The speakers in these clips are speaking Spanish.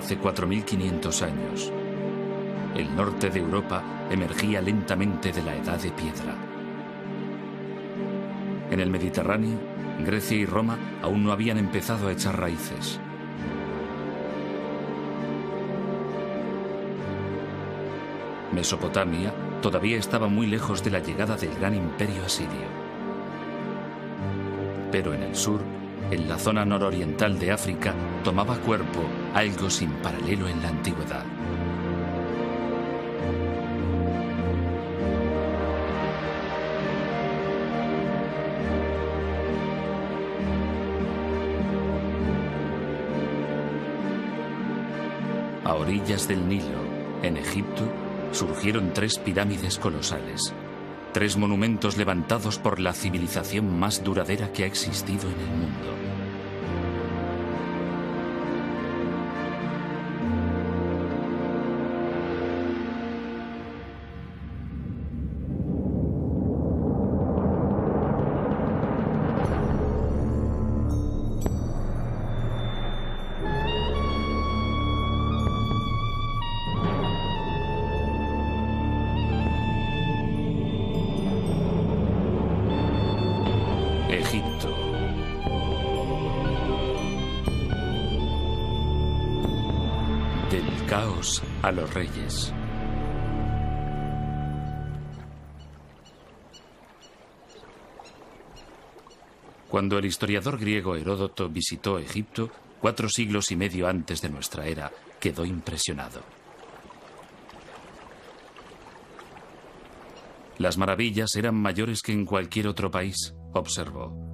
Hace 4.500 años, el norte de Europa emergía lentamente de la edad de piedra. En el Mediterráneo, Grecia y Roma aún no habían empezado a echar raíces. Mesopotamia todavía estaba muy lejos de la llegada del gran imperio asirio. Pero en el sur, en la zona nororiental de África, tomaba cuerpo algo sin paralelo en la antigüedad. A orillas del Nilo, en Egipto, surgieron tres pirámides colosales, tres monumentos levantados por la civilización más duradera que ha existido en el mundo. Caos a los reyes. Cuando el historiador griego Heródoto visitó Egipto, cuatro siglos y medio antes de nuestra era, quedó impresionado. Las maravillas eran mayores que en cualquier otro país, observó.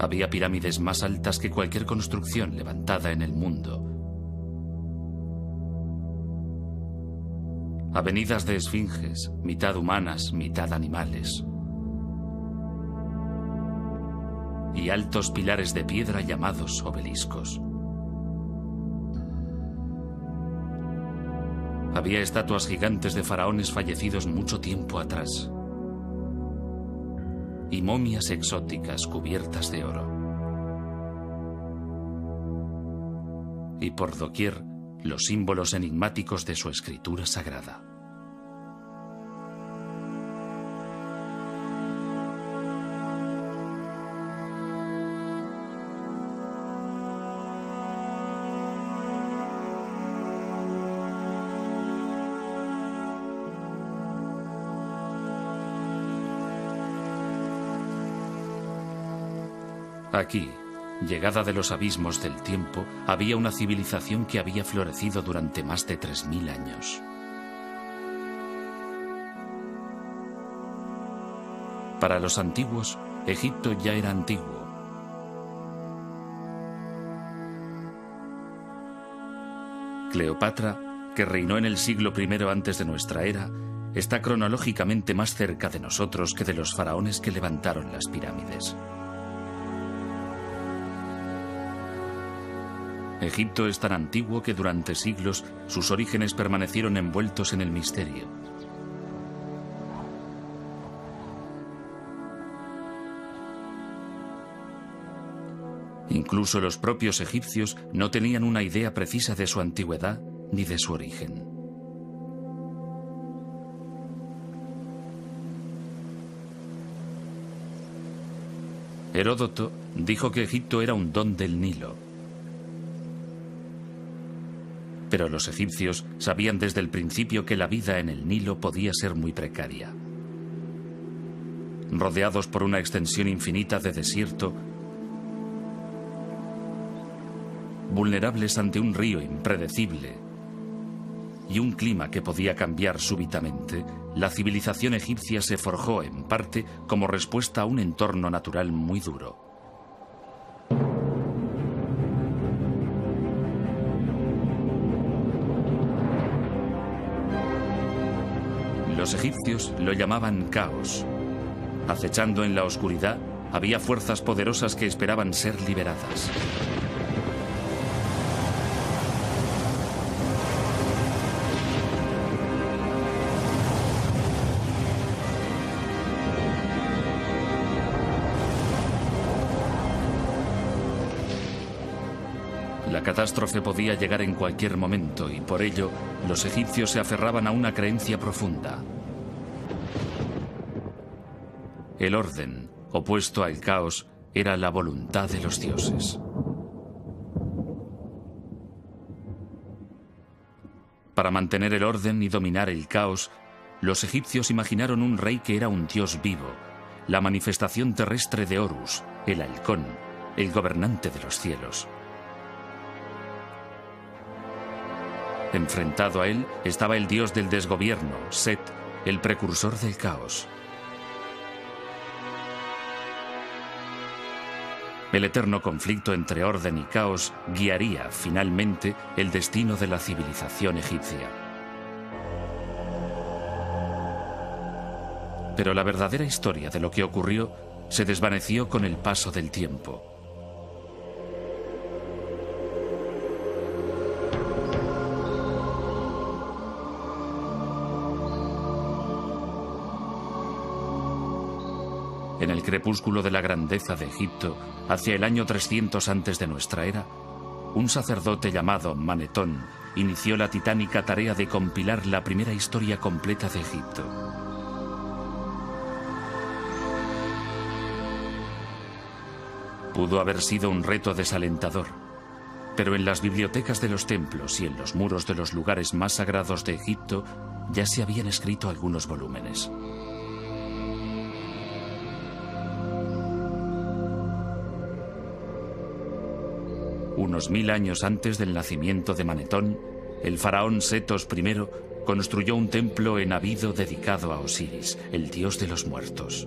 Había pirámides más altas que cualquier construcción levantada en el mundo. Avenidas de esfinges, mitad humanas, mitad animales. Y altos pilares de piedra llamados obeliscos. Había estatuas gigantes de faraones fallecidos mucho tiempo atrás. Y momias exóticas cubiertas de oro. Y por doquier los símbolos enigmáticos de su escritura sagrada. Aquí, llegada de los abismos del tiempo, había una civilización que había florecido durante más de 3.000 años. Para los antiguos, Egipto ya era antiguo. Cleopatra, que reinó en el siglo I antes de nuestra era, está cronológicamente más cerca de nosotros que de los faraones que levantaron las pirámides. Egipto es tan antiguo que durante siglos sus orígenes permanecieron envueltos en el misterio. Incluso los propios egipcios no tenían una idea precisa de su antigüedad ni de su origen. Heródoto dijo que Egipto era un don del Nilo. Pero los egipcios sabían desde el principio que la vida en el Nilo podía ser muy precaria. Rodeados por una extensión infinita de desierto, vulnerables ante un río impredecible y un clima que podía cambiar súbitamente, la civilización egipcia se forjó en parte como respuesta a un entorno natural muy duro. Los egipcios lo llamaban caos. Acechando en la oscuridad, había fuerzas poderosas que esperaban ser liberadas. La catástrofe podía llegar en cualquier momento y por ello los egipcios se aferraban a una creencia profunda, el orden, opuesto al caos, era la voluntad de los dioses. Para mantener el orden y dominar el caos, los egipcios imaginaron un rey que era un dios vivo, la manifestación terrestre de Horus, el halcón, el gobernante de los cielos. Enfrentado a él estaba el dios del desgobierno, Set, el precursor del caos. El eterno conflicto entre orden y caos guiaría finalmente el destino de la civilización egipcia. Pero la verdadera historia de lo que ocurrió se desvaneció con el paso del tiempo. En el crepúsculo de la grandeza de Egipto, hacia el año 300 antes de nuestra era, un sacerdote llamado Manetón inició la titánica tarea de compilar la primera historia completa de Egipto. Pudo haber sido un reto desalentador, pero en las bibliotecas de los templos y en los muros de los lugares más sagrados de Egipto ya se habían escrito algunos volúmenes. Unos mil años antes del nacimiento de Manetón, el faraón Setos I construyó un templo en Abido dedicado a Osiris, el dios de los muertos.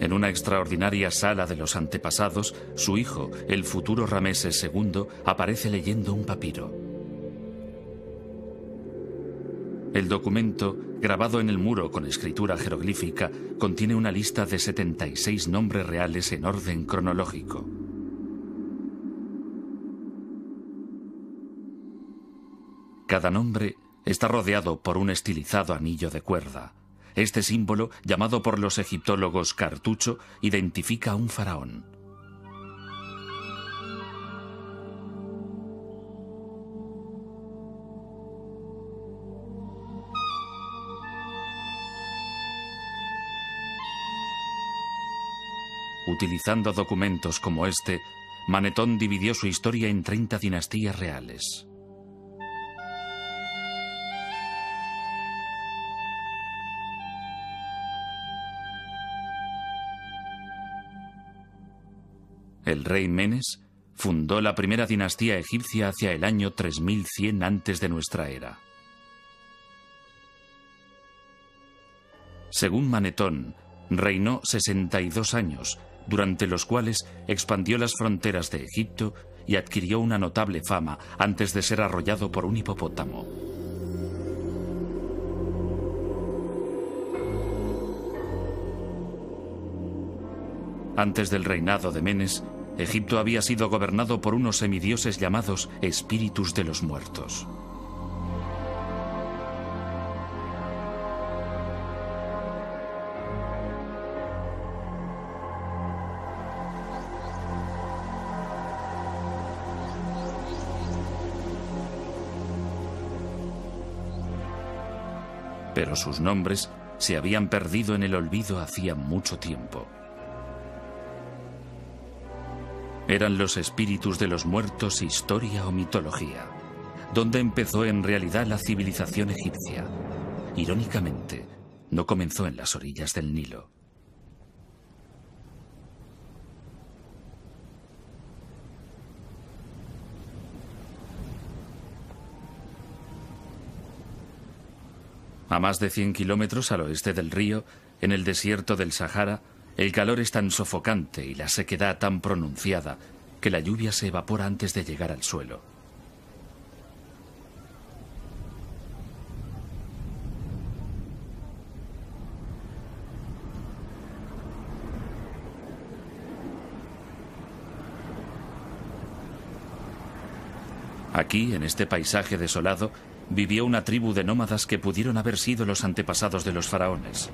En una extraordinaria sala de los antepasados, su hijo, el futuro Rameses II, aparece leyendo un papiro. El documento, grabado en el muro con escritura jeroglífica, contiene una lista de 76 nombres reales en orden cronológico. Cada nombre está rodeado por un estilizado anillo de cuerda. Este símbolo, llamado por los egiptólogos cartucho, identifica a un faraón. Utilizando documentos como este, Manetón dividió su historia en 30 dinastías reales. El rey Menes fundó la primera dinastía egipcia hacia el año 3100 antes de nuestra era. Según Manetón, reinó 62 años, durante los cuales expandió las fronteras de Egipto y adquirió una notable fama antes de ser arrollado por un hipopótamo. Antes del reinado de Menes, Egipto había sido gobernado por unos semidioses llamados espíritus de los muertos. Pero sus nombres se habían perdido en el olvido hacía mucho tiempo. ¿Eran los espíritus de los muertos historia o mitología? ¿Dónde empezó en realidad la civilización egipcia? Irónicamente, no comenzó en las orillas del Nilo. A más de 100 kilómetros al oeste del río, en el desierto del Sahara, el calor es tan sofocante y la sequedad tan pronunciada que la lluvia se evapora antes de llegar al suelo. Aquí, en este paisaje desolado, vivió una tribu de nómadas que pudieron haber sido los antepasados de los faraones.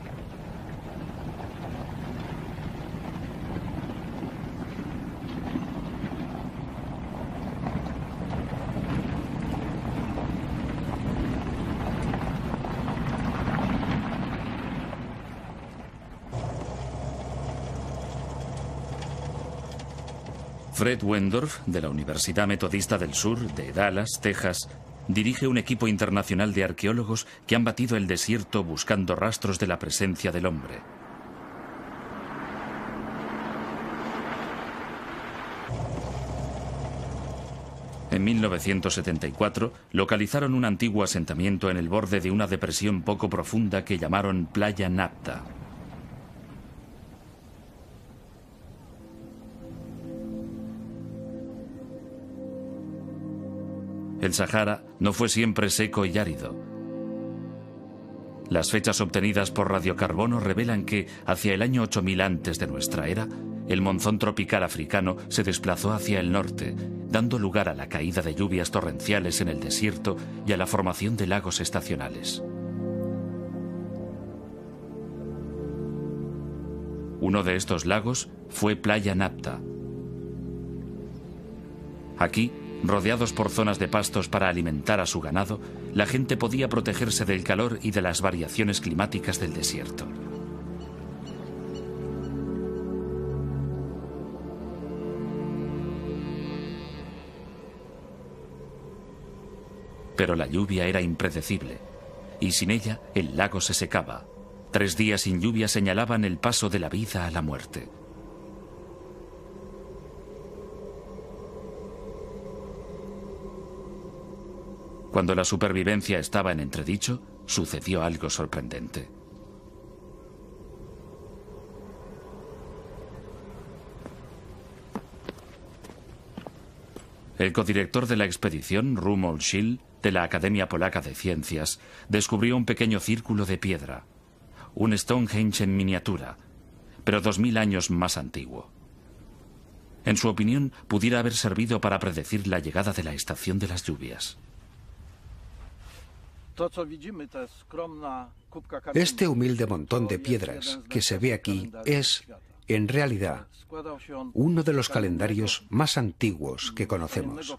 Fred Wendorf, de la Universidad Metodista del Sur, de Dallas, Texas, dirige un equipo internacional de arqueólogos que han batido el desierto buscando rastros de la presencia del hombre. En 1974 localizaron un antiguo asentamiento en el borde de una depresión poco profunda que llamaron Playa Napta. El Sahara no fue siempre seco y árido. Las fechas obtenidas por radiocarbono revelan que, hacia el año 8000 antes de nuestra era, el monzón tropical africano se desplazó hacia el norte, dando lugar a la caída de lluvias torrenciales en el desierto y a la formación de lagos estacionales. Uno de estos lagos fue Playa Napta. Aquí, rodeados por zonas de pastos para alimentar a su ganado, la gente podía protegerse del calor y de las variaciones climáticas del desierto. Pero la lluvia era impredecible, y sin ella el lago se secaba. Tres días sin lluvia señalaban el paso de la vida a la muerte. Cuando la supervivencia estaba en entredicho, sucedió algo sorprendente. El codirector de la expedición, Rumold Schill, de la Academia Polaca de Ciencias, descubrió un pequeño círculo de piedra, un Stonehenge en miniatura, pero dos mil años más antiguo. En su opinión, pudiera haber servido para predecir la llegada de la estación de las lluvias. Este humilde montón de piedras que se ve aquí es, en realidad, uno de los calendarios más antiguos que conocemos.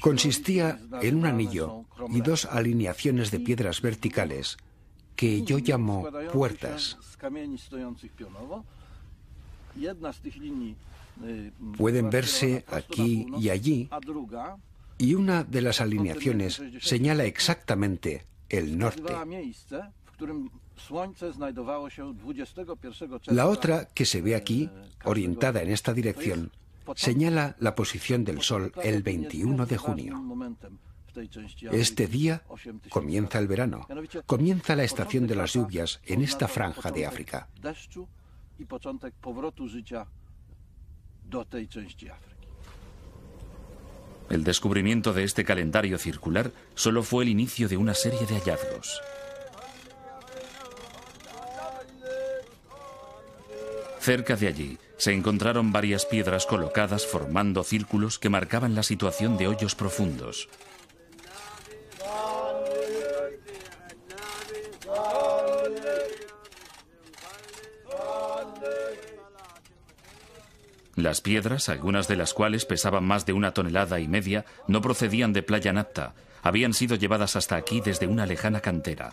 Consistía en un anillo y dos alineaciones de piedras verticales que yo llamo puertas. Pueden verse aquí y allí y una de las alineaciones señala exactamente el norte. La otra, que se ve aquí, orientada en esta dirección, señala la posición del Sol el 21 de junio. Este día comienza el verano, comienza la estación de las lluvias en esta franja de África. El descubrimiento de este calendario circular solo fue el inicio de una serie de hallazgos. Cerca de allí se encontraron varias piedras colocadas formando círculos que marcaban la situación de hoyos profundos. Las piedras, algunas de las cuales pesaban más de una tonelada y media, no procedían de Playa Napta, habían sido llevadas hasta aquí desde una lejana cantera.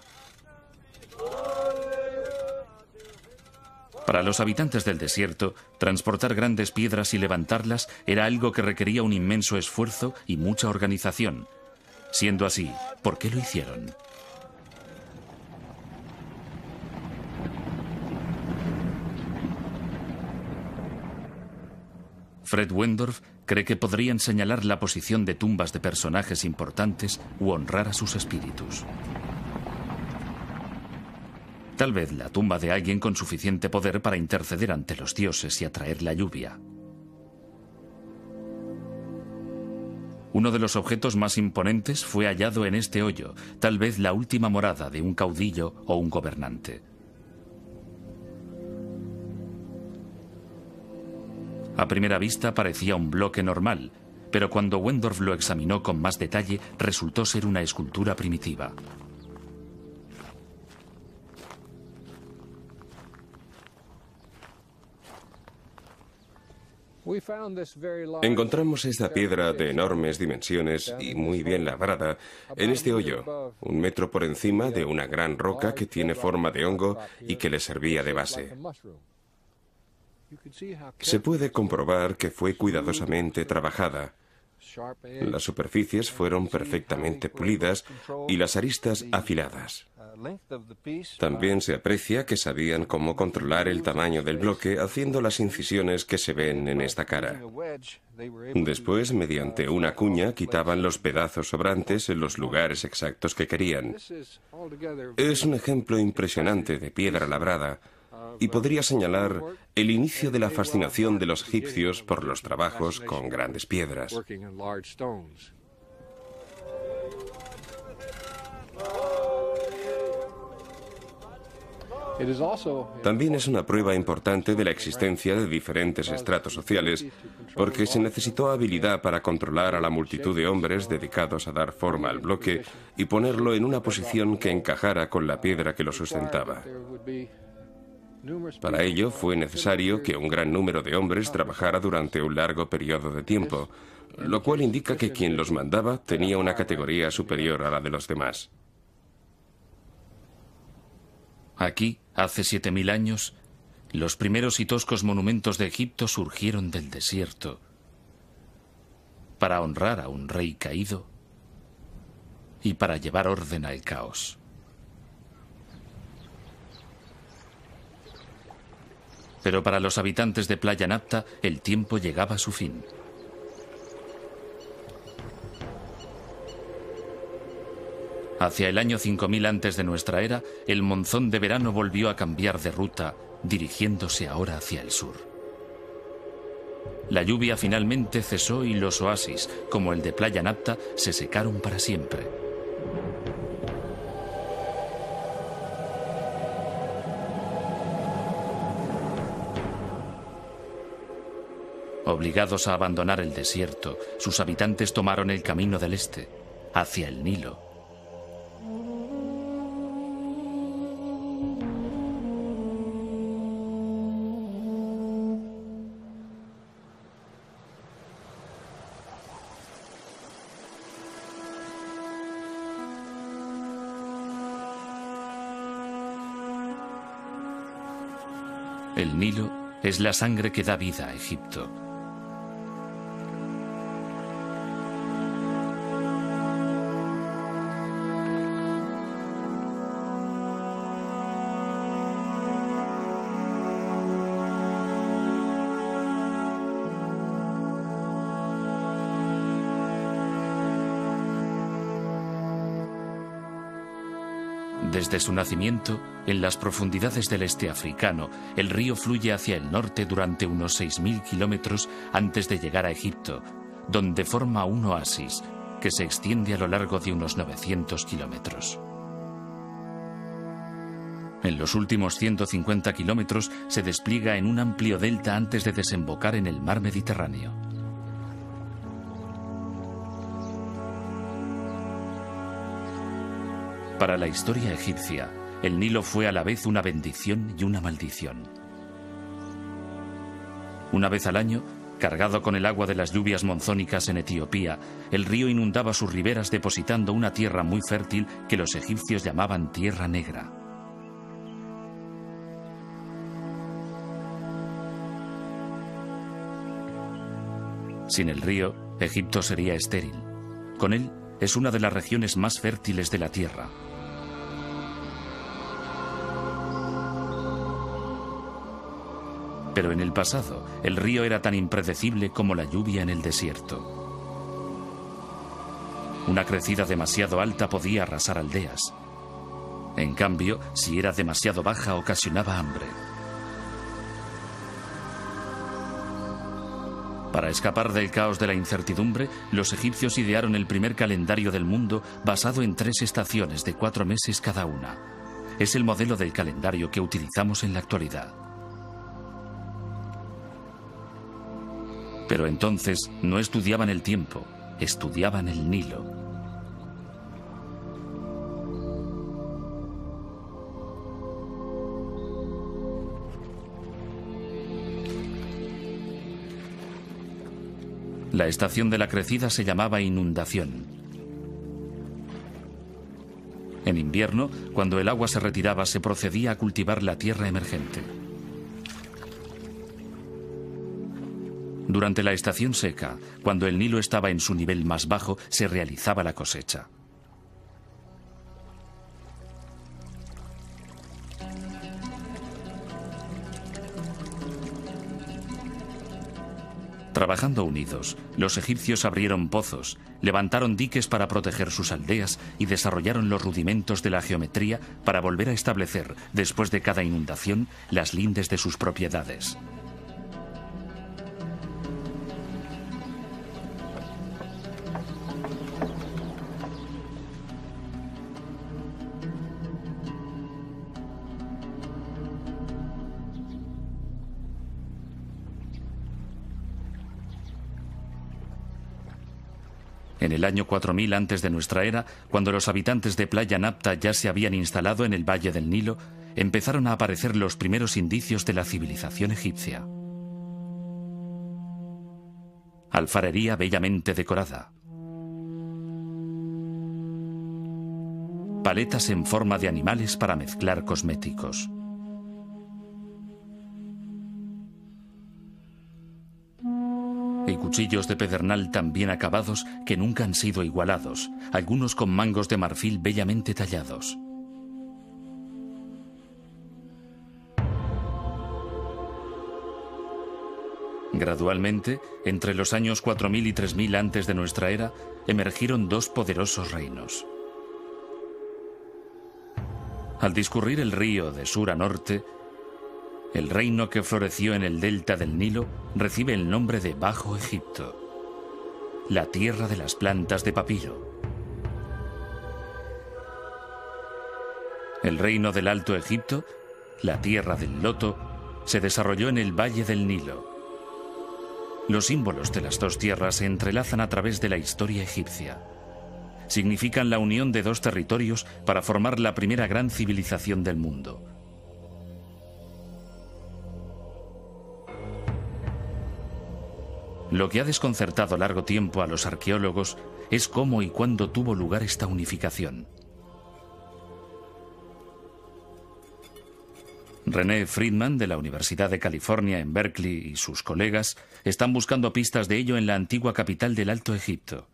Para los habitantes del desierto, transportar grandes piedras y levantarlas era algo que requería un inmenso esfuerzo y mucha organización. Siendo así, ¿por qué lo hicieron? Fred Wendorf cree que podrían señalar la posición de tumbas de personajes importantes u honrar a sus espíritus. Tal vez la tumba de alguien con suficiente poder para interceder ante los dioses y atraer la lluvia. Uno de los objetos más imponentes fue hallado en este hoyo, tal vez la última morada de un caudillo o un gobernante. A primera vista parecía un bloque normal, pero cuando Wendorf lo examinó con más detalle resultó ser una escultura primitiva. Encontramos esta piedra de enormes dimensiones y muy bien labrada en este hoyo, un metro por encima de una gran roca que tiene forma de hongo y que le servía de base. Se puede comprobar que fue cuidadosamente trabajada. Las superficies fueron perfectamente pulidas y las aristas afiladas. También se aprecia que sabían cómo controlar el tamaño del bloque haciendo las incisiones que se ven en esta cara. Después, mediante una cuña, quitaban los pedazos sobrantes en los lugares exactos que querían. Es un ejemplo impresionante de piedra labrada y podría señalar el inicio de la fascinación de los egipcios por los trabajos con grandes piedras. También es una prueba importante de la existencia de diferentes estratos sociales, porque se necesitó habilidad para controlar a la multitud de hombres dedicados a dar forma al bloque y ponerlo en una posición que encajara con la piedra que lo sustentaba. Para ello fue necesario que un gran número de hombres trabajara durante un largo periodo de tiempo, lo cual indica que quien los mandaba tenía una categoría superior a la de los demás. Aquí, hace siete mil años, los primeros y toscos monumentos de Egipto surgieron del desierto para honrar a un rey caído y para llevar orden al caos. Pero para los habitantes de Playa Napta el tiempo llegaba a su fin. Hacia el año 5000 antes de nuestra era, el monzón de verano volvió a cambiar de ruta, dirigiéndose ahora hacia el sur. La lluvia finalmente cesó y los oasis, como el de Playa Napta, se secaron para siempre. Obligados a abandonar el desierto, sus habitantes tomaron el camino del este, hacia el Nilo. El Nilo es la sangre que da vida a Egipto. Desde su nacimiento, en las profundidades del este africano, el río fluye hacia el norte durante unos 6.000 kilómetros antes de llegar a Egipto, donde forma un oasis que se extiende a lo largo de unos 900 kilómetros. En los últimos 150 kilómetros se despliega en un amplio delta antes de desembocar en el mar Mediterráneo. Para la historia egipcia, el Nilo fue a la vez una bendición y una maldición. Una vez al año, cargado con el agua de las lluvias monzónicas en Etiopía, el río inundaba sus riberas depositando una tierra muy fértil que los egipcios llamaban Tierra Negra. Sin el río, Egipto sería estéril. Con él, es una de las regiones más fértiles de la Tierra. Pero en el pasado, el río era tan impredecible como la lluvia en el desierto. Una crecida demasiado alta podía arrasar aldeas. En cambio, si era demasiado baja, ocasionaba hambre. Para escapar del caos de la incertidumbre, los egipcios idearon el primer calendario del mundo basado en tres estaciones de cuatro meses cada una. Es el modelo del calendario que utilizamos en la actualidad. Pero entonces no estudiaban el tiempo, estudiaban el Nilo. La estación de la crecida se llamaba inundación. En invierno, cuando el agua se retiraba, se procedía a cultivar la tierra emergente. Durante la estación seca, cuando el Nilo estaba en su nivel más bajo, se realizaba la cosecha. Trabajando unidos, los egipcios abrieron pozos, levantaron diques para proteger sus aldeas y desarrollaron los rudimentos de la geometría para volver a establecer, después de cada inundación, las lindes de sus propiedades. El año 4000 antes de nuestra era, cuando los habitantes de Playa Napta ya se habían instalado en el valle del Nilo, empezaron a aparecer los primeros indicios de la civilización egipcia. Alfarería bellamente decorada. Paletas en forma de animales para mezclar cosméticos. Y cuchillos de pedernal tan bien acabados que nunca han sido igualados, algunos con mangos de marfil bellamente tallados. Gradualmente, entre los años 4000 y 3000 antes de nuestra era, emergieron dos poderosos reinos. Al discurrir el río de sur a norte, el reino que floreció en el delta del Nilo recibe el nombre de Bajo Egipto, la tierra de las plantas de papiro. El reino del Alto Egipto, la tierra del loto, se desarrolló en el valle del Nilo. Los símbolos de las dos tierras se entrelazan a través de la historia egipcia. Significan la unión de dos territorios para formar la primera gran civilización del mundo. Lo que ha desconcertado largo tiempo a los arqueólogos es cómo y cuándo tuvo lugar esta unificación. René Friedman de la Universidad de California en Berkeley y sus colegas están buscando pistas de ello en la antigua capital del Alto Egipto.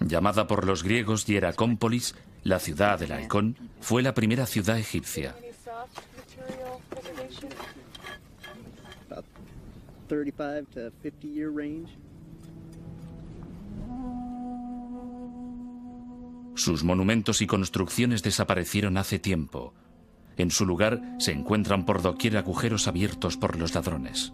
Llamada por los griegos Hieracómpolis, la ciudad del halcón fue la primera ciudad egipcia. Sus monumentos y construcciones desaparecieron hace tiempo. En su lugar se encuentran por doquier agujeros abiertos por los ladrones.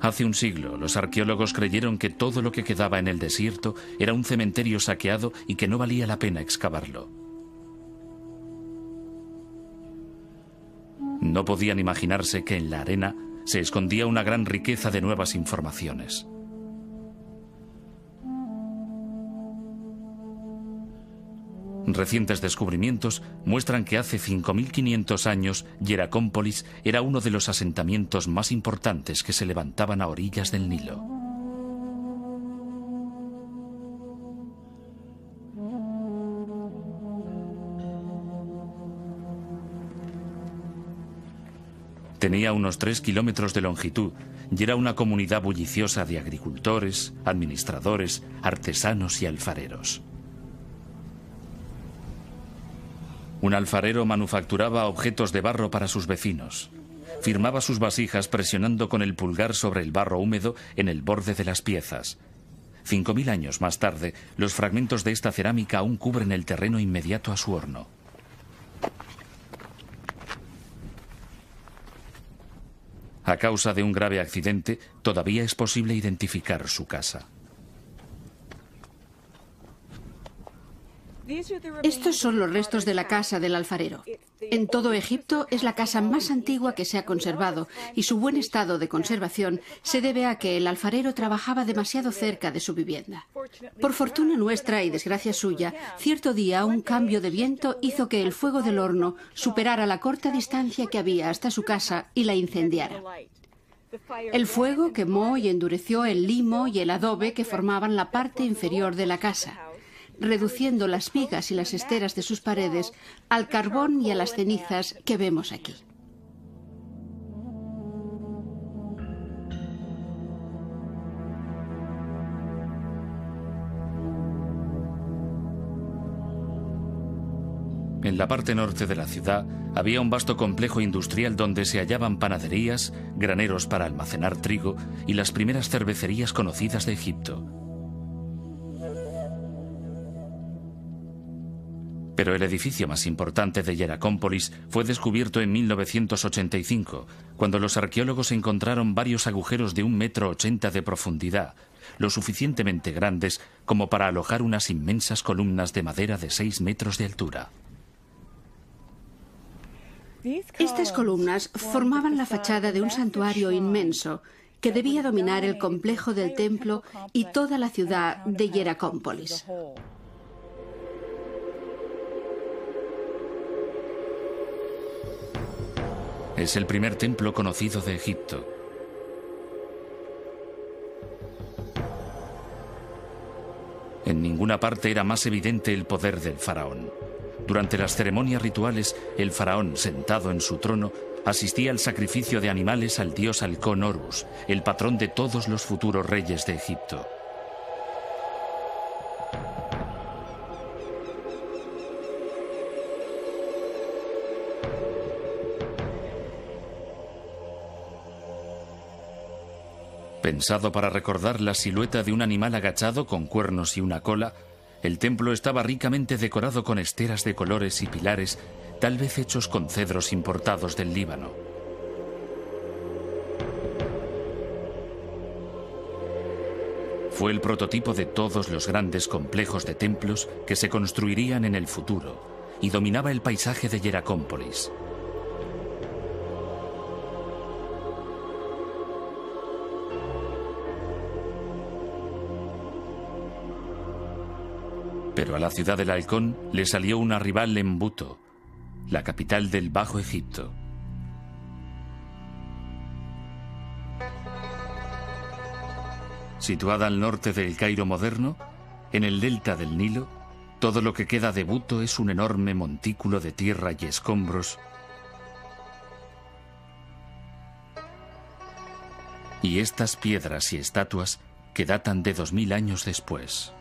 Hace un siglo, los arqueólogos creyeron que todo lo que quedaba en el desierto era un cementerio saqueado y que no valía la pena excavarlo. No podían imaginarse que en la arena se escondía una gran riqueza de nuevas informaciones. Recientes descubrimientos muestran que hace 5.500 años Hieracómpolis era uno de los asentamientos más importantes que se levantaban a orillas del Nilo. Tenía unos 3 kilómetros de longitud y era una comunidad bulliciosa de agricultores, administradores, artesanos y alfareros. Un alfarero manufacturaba objetos de barro para sus vecinos. Firmaba sus vasijas presionando con el pulgar sobre el barro húmedo en el borde de las piezas. Cinco mil años más tarde, los fragmentos de esta cerámica aún cubren el terreno inmediato a su horno. A causa de un grave accidente, todavía es posible identificar su casa. Estos son los restos de la casa del alfarero. En todo Egipto es la casa más antigua que se ha conservado y su buen estado de conservación se debe a que el alfarero trabajaba demasiado cerca de su vivienda. Por fortuna nuestra y desgracia suya, cierto día un cambio de viento hizo que el fuego del horno superara la corta distancia que había hasta su casa y la incendiara. El fuego quemó y endureció el limo y el adobe que formaban la parte inferior de la casa. Reduciendo las vigas y las esteras de sus paredes al carbón y a las cenizas que vemos aquí. En la parte norte de la ciudad había un vasto complejo industrial donde se hallaban panaderías, graneros para almacenar trigo y las primeras cervecerías conocidas de Egipto. Pero el edificio más importante de Hieracómpolis fue descubierto en 1985, cuando los arqueólogos encontraron varios agujeros de un metro ochenta de profundidad, lo suficientemente grandes como para alojar unas inmensas columnas de madera de seis metros de altura. Estas columnas formaban la fachada de un santuario inmenso que debía dominar el complejo del templo y toda la ciudad de Hieracómpolis. Es el primer templo conocido de Egipto. En ninguna parte era más evidente el poder del faraón. Durante las ceremonias rituales, el faraón, sentado en su trono, asistía al sacrificio de animales al dios halcón Horus, el patrón de todos los futuros reyes de Egipto. Pensado para recordar la silueta de un animal agachado con cuernos y una cola, el templo estaba ricamente decorado con esteras de colores y pilares, tal vez hechos con cedros importados del Líbano. Fue el prototipo de todos los grandes complejos de templos que se construirían en el futuro y dominaba el paisaje de Hieracómpolis. Pero a la ciudad del halcón le salió una rival en Buto, la capital del Bajo Egipto. Situada al norte del Cairo moderno, en el delta del Nilo, todo lo que queda de Buto es un enorme montículo de tierra y escombros. Y estas piedras y estatuas que datan de dos mil años después.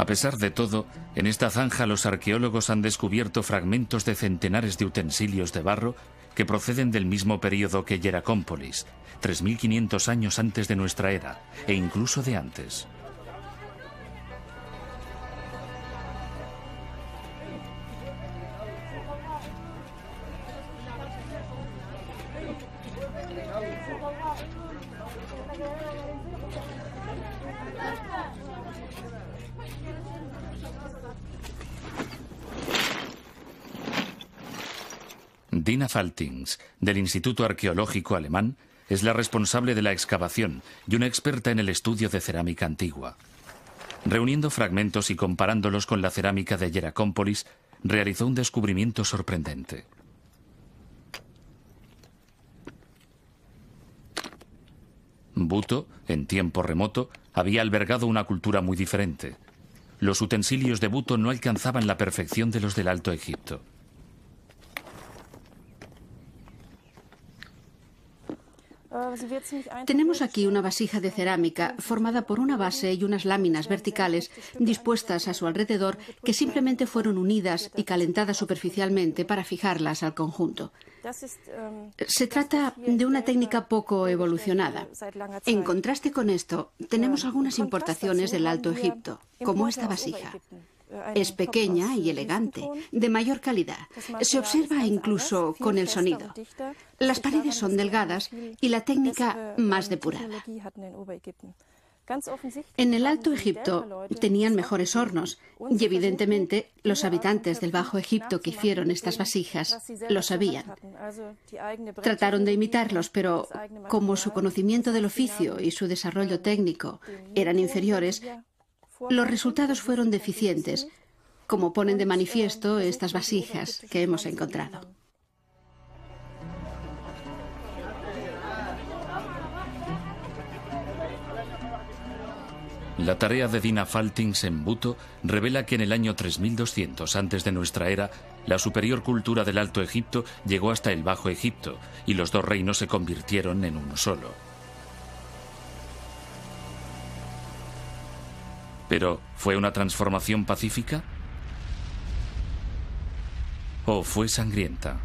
A pesar de todo, en esta zanja los arqueólogos han descubierto fragmentos de centenares de utensilios de barro que proceden del mismo periodo que Hieracómpolis, 3.500 años antes de nuestra era, e incluso de antes. Del Instituto Arqueológico Alemán, es la responsable de la excavación y una experta en el estudio de cerámica antigua. Reuniendo fragmentos y comparándolos con la cerámica de Hieracómpolis, realizó un descubrimiento sorprendente. Buto, en tiempo remoto, había albergado una cultura muy diferente. Los utensilios de Buto no alcanzaban la perfección de los del Alto Egipto. Tenemos aquí una vasija de cerámica formada por una base y unas láminas verticales dispuestas a su alrededor que simplemente fueron unidas y calentadas superficialmente para fijarlas al conjunto. Se trata de una técnica poco evolucionada. En contraste con esto, tenemos algunas importaciones del Alto Egipto, como esta vasija. Es pequeña y elegante, de mayor calidad. Se observa incluso con el sonido. Las paredes son delgadas y la técnica más depurada. En el Alto Egipto tenían mejores hornos y evidentemente los habitantes del Bajo Egipto que hicieron estas vasijas lo sabían. Trataron de imitarlos, pero como su conocimiento del oficio y su desarrollo técnico eran inferiores, Los resultados fueron deficientes, como ponen de manifiesto estas vasijas que hemos encontrado. La tarea de Dina Faltings en Buto revela que en el año 3200 antes de nuestra era, la superior cultura del Alto Egipto llegó hasta el Bajo Egipto y los dos reinos se convirtieron en uno solo. Pero, ¿fue una transformación pacífica? ¿O fue sangrienta?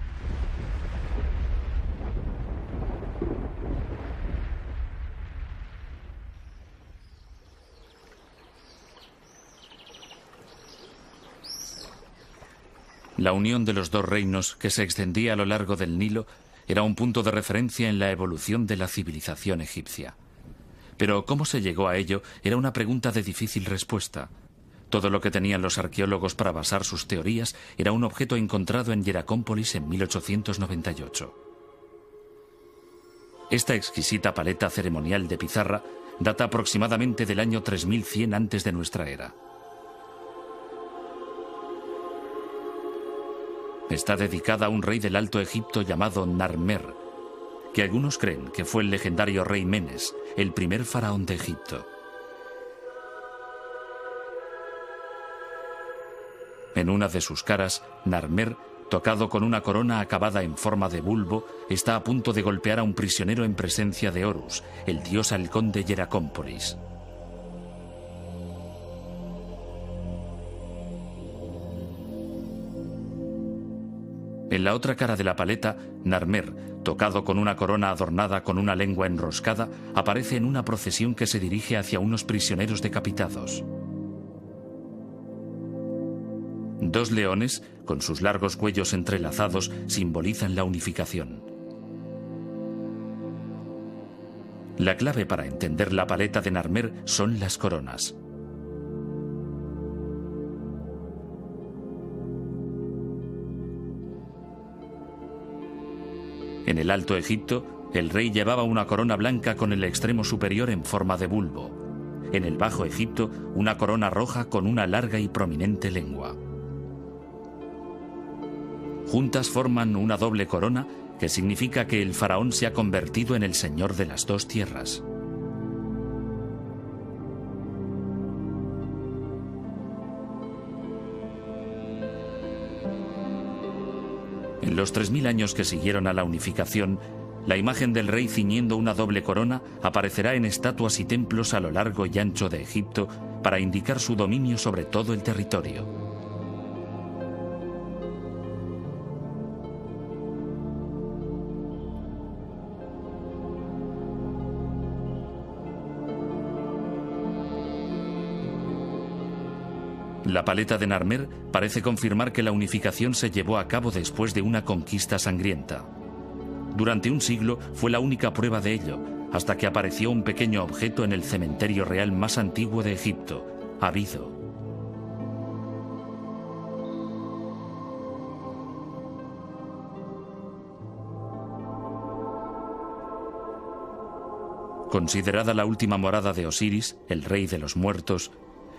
La unión de los dos reinos, que se extendía a lo largo del Nilo, era un punto de referencia en la evolución de la civilización egipcia. Pero cómo se llegó a ello era una pregunta de difícil respuesta. Todo lo que tenían los arqueólogos para basar sus teorías era un objeto encontrado en Hieracómpolis en 1898. Esta exquisita paleta ceremonial de pizarra data aproximadamente del año 3100 antes de nuestra era. Está dedicada a un rey del Alto Egipto llamado Narmer, que algunos creen que fue el legendario rey Menes, el primer faraón de Egipto. En una de sus caras, Narmer, tocado con una corona acabada en forma de bulbo, está a punto de golpear a un prisionero en presencia de Horus, el dios halcón de Hieracómpolis. En la otra cara de la paleta, Narmer, tocado con una corona adornada con una lengua enroscada, aparece en una procesión que se dirige hacia unos prisioneros decapitados. Dos leones, con sus largos cuellos entrelazados, simbolizan la unificación. La clave para entender la paleta de Narmer son las coronas. En el Alto Egipto, el rey llevaba una corona blanca con el extremo superior en forma de bulbo. En el Bajo Egipto, una corona roja con una larga y prominente lengua. Juntas forman una doble corona que significa que el faraón se ha convertido en el señor de las dos tierras. En los 3.000 años que siguieron a la unificación, la imagen del rey ciñendo una doble corona aparecerá en estatuas y templos a lo largo y ancho de Egipto para indicar su dominio sobre todo el territorio. La paleta de Narmer parece confirmar que la unificación se llevó a cabo después de una conquista sangrienta. Durante un siglo fue la única prueba de ello, hasta que apareció un pequeño objeto en el cementerio real más antiguo de Egipto, Abido. Considerada la última morada de Osiris, el rey de los muertos,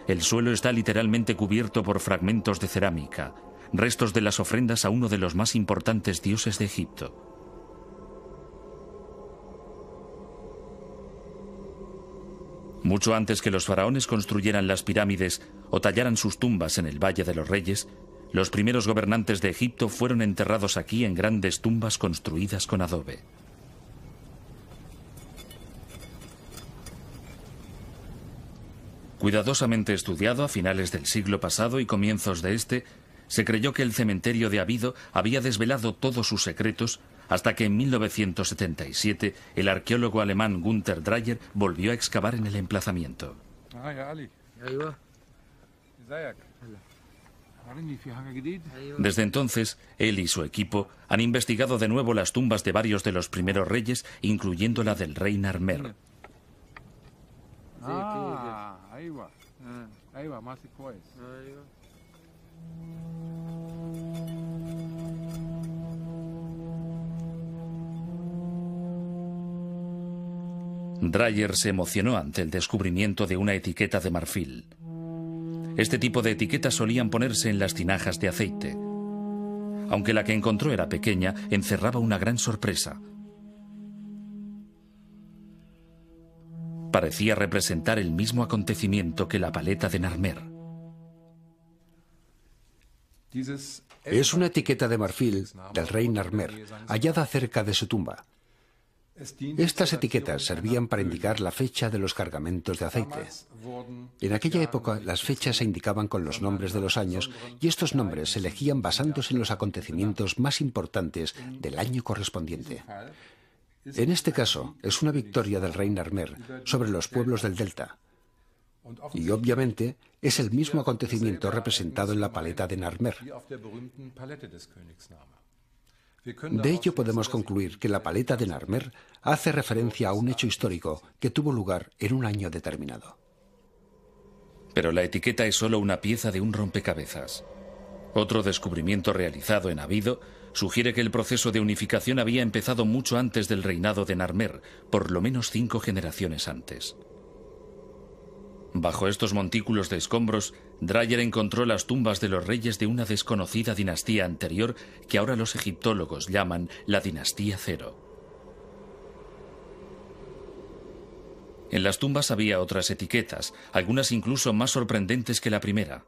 el suelo está literalmente cubierto por fragmentos de cerámica, restos de las ofrendas a uno de los más importantes dioses de Egipto. Mucho antes que los faraones construyeran las pirámides o tallaran sus tumbas en el Valle de los Reyes, los primeros gobernantes de Egipto fueron enterrados aquí en grandes tumbas construidas con adobe. Cuidadosamente estudiado a finales del siglo pasado y comienzos de este, se creyó que el cementerio de Abido había desvelado todos sus secretos hasta que en 1977 el arqueólogo alemán Gunther Dreyer volvió a excavar en el emplazamiento. Desde entonces, él y su equipo han investigado de nuevo las tumbas de varios de los primeros reyes, incluyendo la del rey Narmer. Dreyer se emocionó ante el descubrimiento de una etiqueta de marfil. Este tipo de etiquetas solían ponerse en las tinajas de aceite. Aunque la que encontró era pequeña, encerraba una gran sorpresa. Parecía representar el mismo acontecimiento que la paleta de Narmer. Es una etiqueta de marfil del rey Narmer, hallada cerca de su tumba. Estas etiquetas servían para indicar la fecha de los cargamentos de aceite. En aquella época las fechas se indicaban con los nombres de los años y estos nombres se elegían basándose en los acontecimientos más importantes del año correspondiente. En este caso, es una victoria del rey Narmer sobre los pueblos del delta. Y obviamente es el mismo acontecimiento representado en la paleta de Narmer. De ello podemos concluir que la paleta de Narmer hace referencia a un hecho histórico que tuvo lugar en un año determinado. Pero la etiqueta es solo una pieza de un rompecabezas. Otro descubrimiento realizado en Abido sugiere que el proceso de unificación había empezado mucho antes del reinado de Narmer, por lo menos cinco generaciones antes. Bajo estos montículos de escombros, Dreyer encontró las tumbas de los reyes de una desconocida dinastía anterior que ahora los egiptólogos llaman la dinastía cero. En las tumbas había otras etiquetas, algunas incluso más sorprendentes que la primera.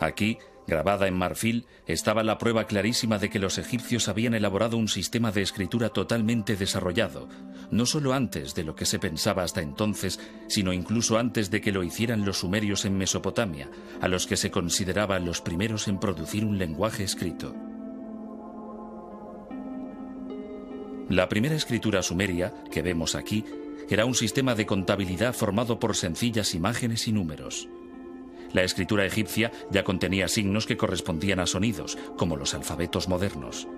Aquí Grabada en marfil estaba la prueba clarísima de que los egipcios habían elaborado un sistema de escritura totalmente desarrollado, no solo antes de lo que se pensaba hasta entonces, sino incluso antes de que lo hicieran los sumerios en Mesopotamia, a los que se consideraban los primeros en producir un lenguaje escrito. La primera escritura sumeria, que vemos aquí, era un sistema de contabilidad formado por sencillas imágenes y números. La escritura egipcia ya contenía signos que correspondían a sonidos, como los alfabetos modernos.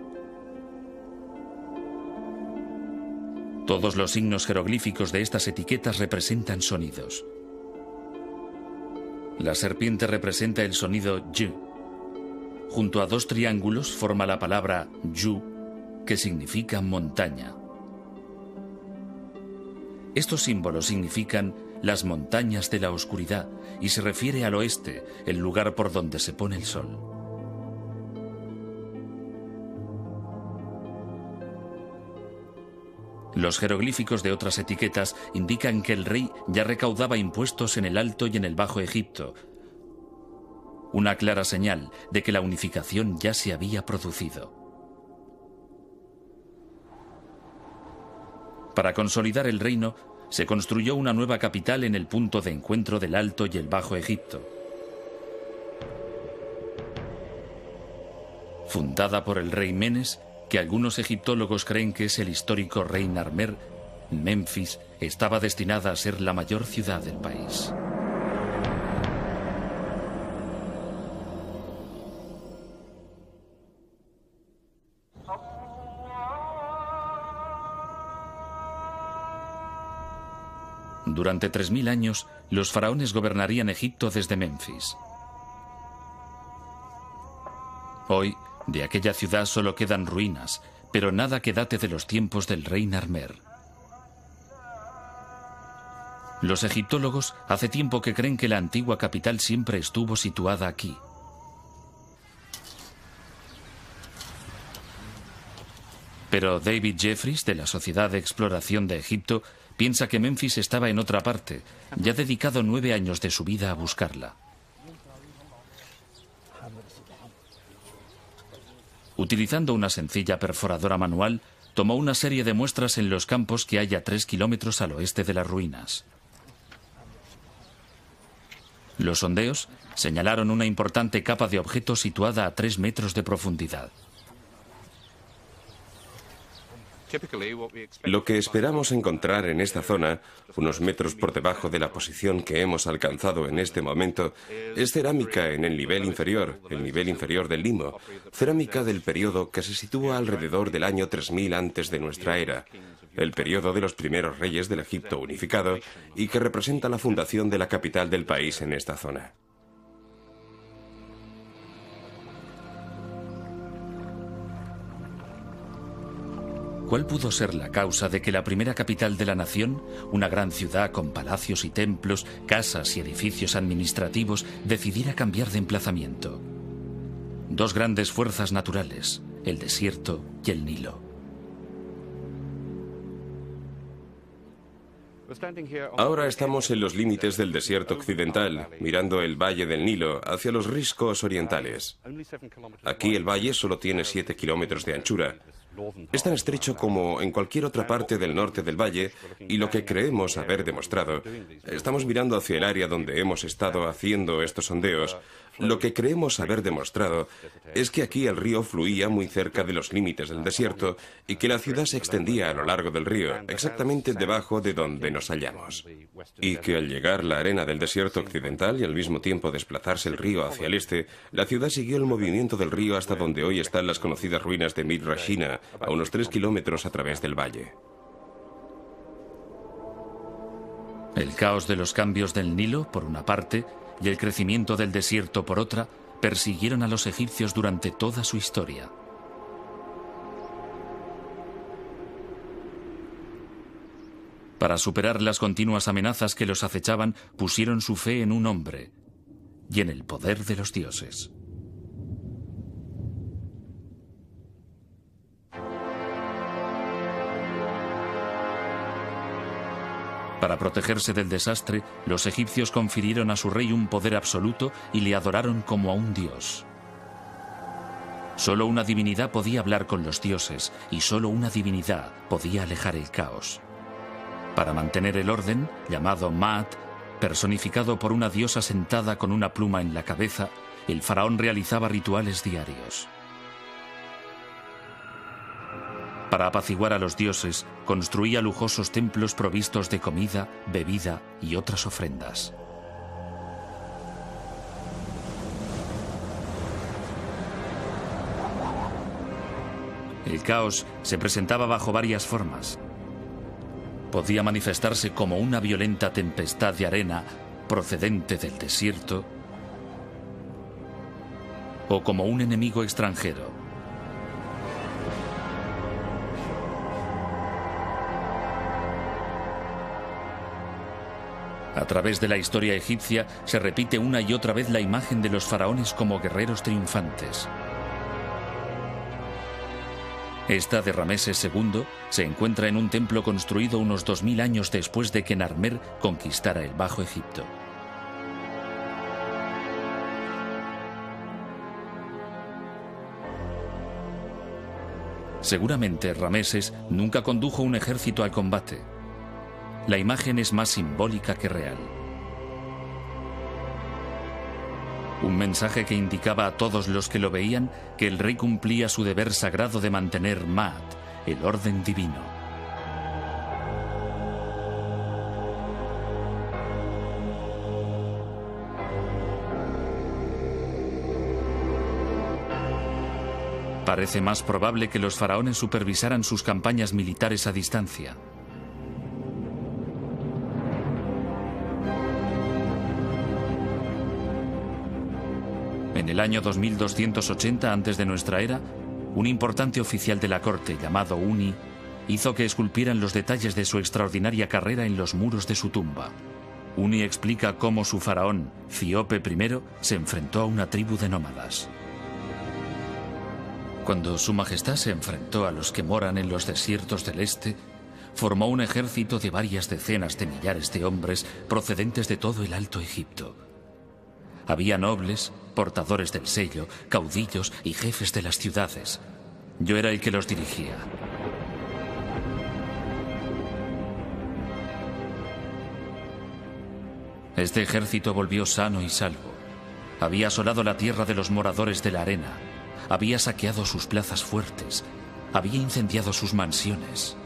Todos los signos jeroglíficos de estas etiquetas representan sonidos. La serpiente representa el sonido y. Junto a dos triángulos forma la palabra yu, que significa montaña. Estos símbolos significan las montañas de la oscuridad y se refiere al oeste, el lugar por donde se pone el sol. Los jeroglíficos de otras etiquetas indican que el rey ya recaudaba impuestos en el Alto y en el Bajo Egipto, una clara señal de que la unificación ya se había producido. Para consolidar el reino, se construyó una nueva capital en el punto de encuentro del Alto y el Bajo Egipto. Fundada por el rey Menes, que algunos egiptólogos creen que es el histórico rey Narmer, Memphis estaba destinada a ser la mayor ciudad del país. Durante 3.000 años, los faraones gobernarían Egipto desde Memphis. Hoy, de aquella ciudad solo quedan ruinas, pero nada que date de los tiempos del rey Narmer. Los egiptólogos hace tiempo que creen que la antigua capital siempre estuvo situada aquí. Pero David Jeffries, de la Sociedad de Exploración de Egipto, Piensa que Memphis estaba en otra parte y ha dedicado nueve años de su vida a buscarla. Utilizando una sencilla perforadora manual, tomó una serie de muestras en los campos que hay a tres kilómetros al oeste de las ruinas. Los sondeos señalaron una importante capa de objetos situada a tres metros de profundidad. Lo que esperamos encontrar en esta zona, unos metros por debajo de la posición que hemos alcanzado en este momento, es cerámica en el nivel inferior, el nivel inferior del limo, cerámica del periodo que se sitúa alrededor del año 3000 antes de nuestra era, el periodo de los primeros reyes del Egipto unificado y que representa la fundación de la capital del país en esta zona. ¿Cuál pudo ser la causa de que la primera capital de la nación, una gran ciudad con palacios y templos, casas y edificios administrativos, decidiera cambiar de emplazamiento? Dos grandes fuerzas naturales, el desierto y el Nilo. Ahora estamos en los límites del desierto occidental, mirando el valle del Nilo hacia los riscos orientales. Aquí el valle solo tiene 7 kilómetros de anchura. Es tan estrecho como en cualquier otra parte del norte del valle y lo que creemos haber demostrado, estamos mirando hacia el área donde hemos estado haciendo estos sondeos, lo que creemos haber demostrado es que aquí el río fluía muy cerca de los límites del desierto y que la ciudad se extendía a lo largo del río, exactamente debajo de donde nos hallamos. Y que al llegar la arena del desierto occidental y al mismo tiempo desplazarse el río hacia el este, la ciudad siguió el movimiento del río hasta donde hoy están las conocidas ruinas de Midrashina, a unos tres kilómetros a través del valle. El caos de los cambios del Nilo, por una parte, y el crecimiento del desierto por otra, persiguieron a los egipcios durante toda su historia. Para superar las continuas amenazas que los acechaban, pusieron su fe en un hombre y en el poder de los dioses. Para protegerse del desastre, los egipcios confirieron a su rey un poder absoluto y le adoraron como a un dios. Solo una divinidad podía hablar con los dioses y solo una divinidad podía alejar el caos. Para mantener el orden, llamado Maat, personificado por una diosa sentada con una pluma en la cabeza, el faraón realizaba rituales diarios. Para apaciguar a los dioses, construía lujosos templos provistos de comida, bebida y otras ofrendas. El caos se presentaba bajo varias formas. Podía manifestarse como una violenta tempestad de arena procedente del desierto o como un enemigo extranjero A través de la historia egipcia se repite una y otra vez la imagen de los faraones como guerreros triunfantes. Esta de Rameses II se encuentra en un templo construido unos 2000 años después de que Narmer conquistara el Bajo Egipto. Seguramente Rameses nunca condujo un ejército al combate la imagen es más simbólica que real. Un mensaje que indicaba a todos los que lo veían que el rey cumplía su deber sagrado de mantener Maat, el orden divino. Parece más probable que los faraones supervisaran sus campañas militares a distancia. El año 2280 antes de nuestra era, un importante oficial de la corte llamado Uni hizo que esculpieran los detalles de su extraordinaria carrera en los muros de su tumba. Uni explica cómo su faraón, Ciope I, se enfrentó a una tribu de nómadas. Cuando Su Majestad se enfrentó a los que moran en los desiertos del este, formó un ejército de varias decenas de millares de hombres procedentes de todo el Alto Egipto. Había nobles, portadores del sello, caudillos y jefes de las ciudades. Yo era el que los dirigía. Este ejército volvió sano y salvo. Había asolado la tierra de los moradores de la arena. Había saqueado sus plazas fuertes. Había incendiado sus mansiones.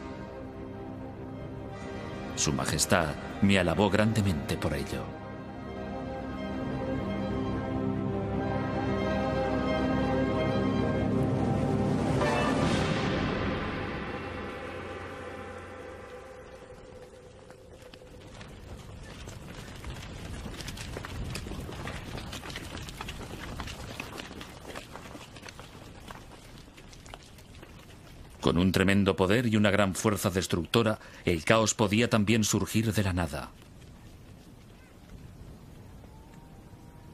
Su Majestad me alabó grandemente por ello. Tremendo poder y una gran fuerza destructora, el caos podía también surgir de la nada.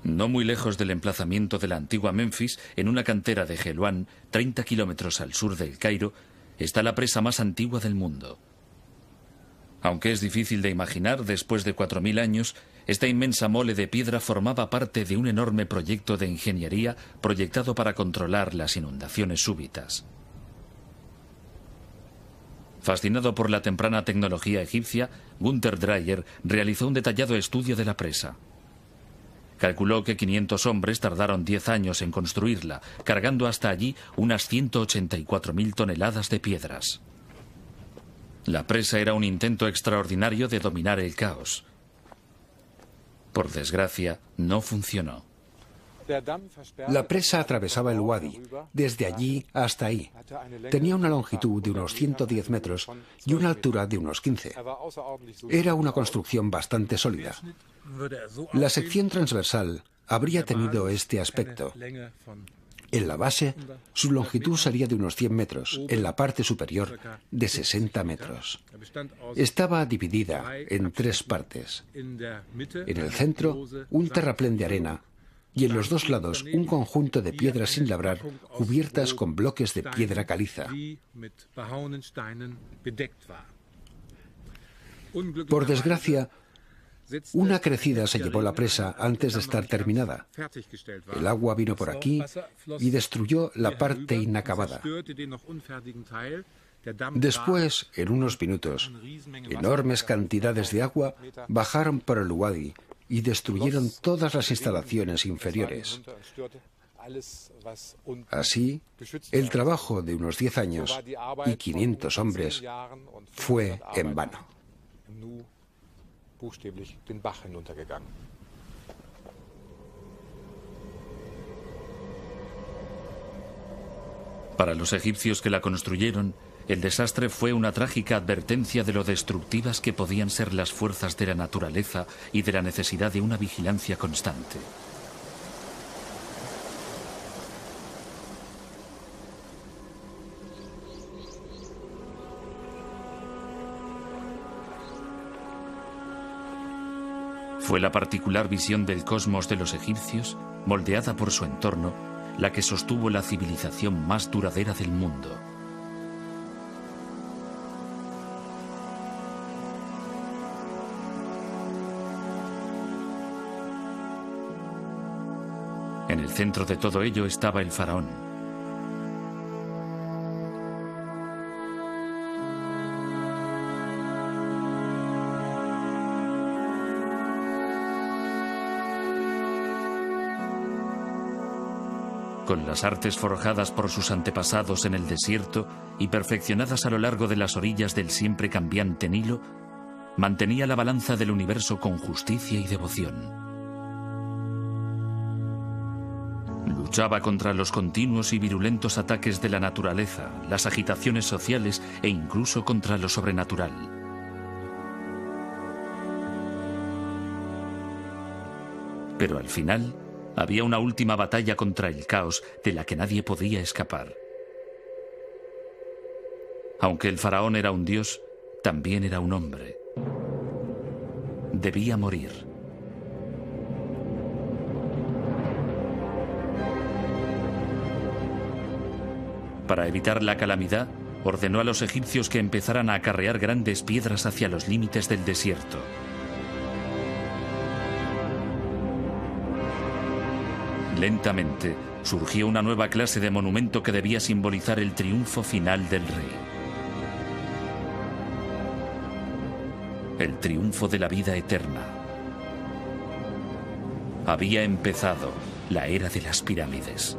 No muy lejos del emplazamiento de la antigua Memphis, en una cantera de Geluán, 30 kilómetros al sur del Cairo, está la presa más antigua del mundo. Aunque es difícil de imaginar, después de 4.000 años, esta inmensa mole de piedra formaba parte de un enorme proyecto de ingeniería proyectado para controlar las inundaciones súbitas. Fascinado por la temprana tecnología egipcia, Gunther Dreyer realizó un detallado estudio de la presa. Calculó que 500 hombres tardaron 10 años en construirla, cargando hasta allí unas 184.000 toneladas de piedras. La presa era un intento extraordinario de dominar el caos. Por desgracia, no funcionó. La presa atravesaba el Wadi, desde allí hasta ahí. Tenía una longitud de unos 110 metros y una altura de unos 15. Era una construcción bastante sólida. La sección transversal habría tenido este aspecto. En la base, su longitud sería de unos 100 metros, en la parte superior de 60 metros. Estaba dividida en tres partes. En el centro, un terraplén de arena y en los dos lados un conjunto de piedras sin labrar cubiertas con bloques de piedra caliza. Por desgracia, una crecida se llevó la presa antes de estar terminada. El agua vino por aquí y destruyó la parte inacabada. Después, en unos minutos, enormes cantidades de agua bajaron por el Wadi y destruyeron todas las instalaciones inferiores. Así, el trabajo de unos 10 años y 500 hombres fue en vano. Para los egipcios que la construyeron, el desastre fue una trágica advertencia de lo destructivas que podían ser las fuerzas de la naturaleza y de la necesidad de una vigilancia constante. Fue la particular visión del cosmos de los egipcios, moldeada por su entorno, la que sostuvo la civilización más duradera del mundo. Centro de todo ello estaba el faraón. Con las artes forjadas por sus antepasados en el desierto y perfeccionadas a lo largo de las orillas del siempre cambiante Nilo, mantenía la balanza del universo con justicia y devoción. Luchaba contra los continuos y virulentos ataques de la naturaleza, las agitaciones sociales e incluso contra lo sobrenatural. Pero al final había una última batalla contra el caos de la que nadie podía escapar. Aunque el faraón era un dios, también era un hombre. Debía morir. Para evitar la calamidad, ordenó a los egipcios que empezaran a acarrear grandes piedras hacia los límites del desierto. Lentamente surgió una nueva clase de monumento que debía simbolizar el triunfo final del rey. El triunfo de la vida eterna. Había empezado la era de las pirámides.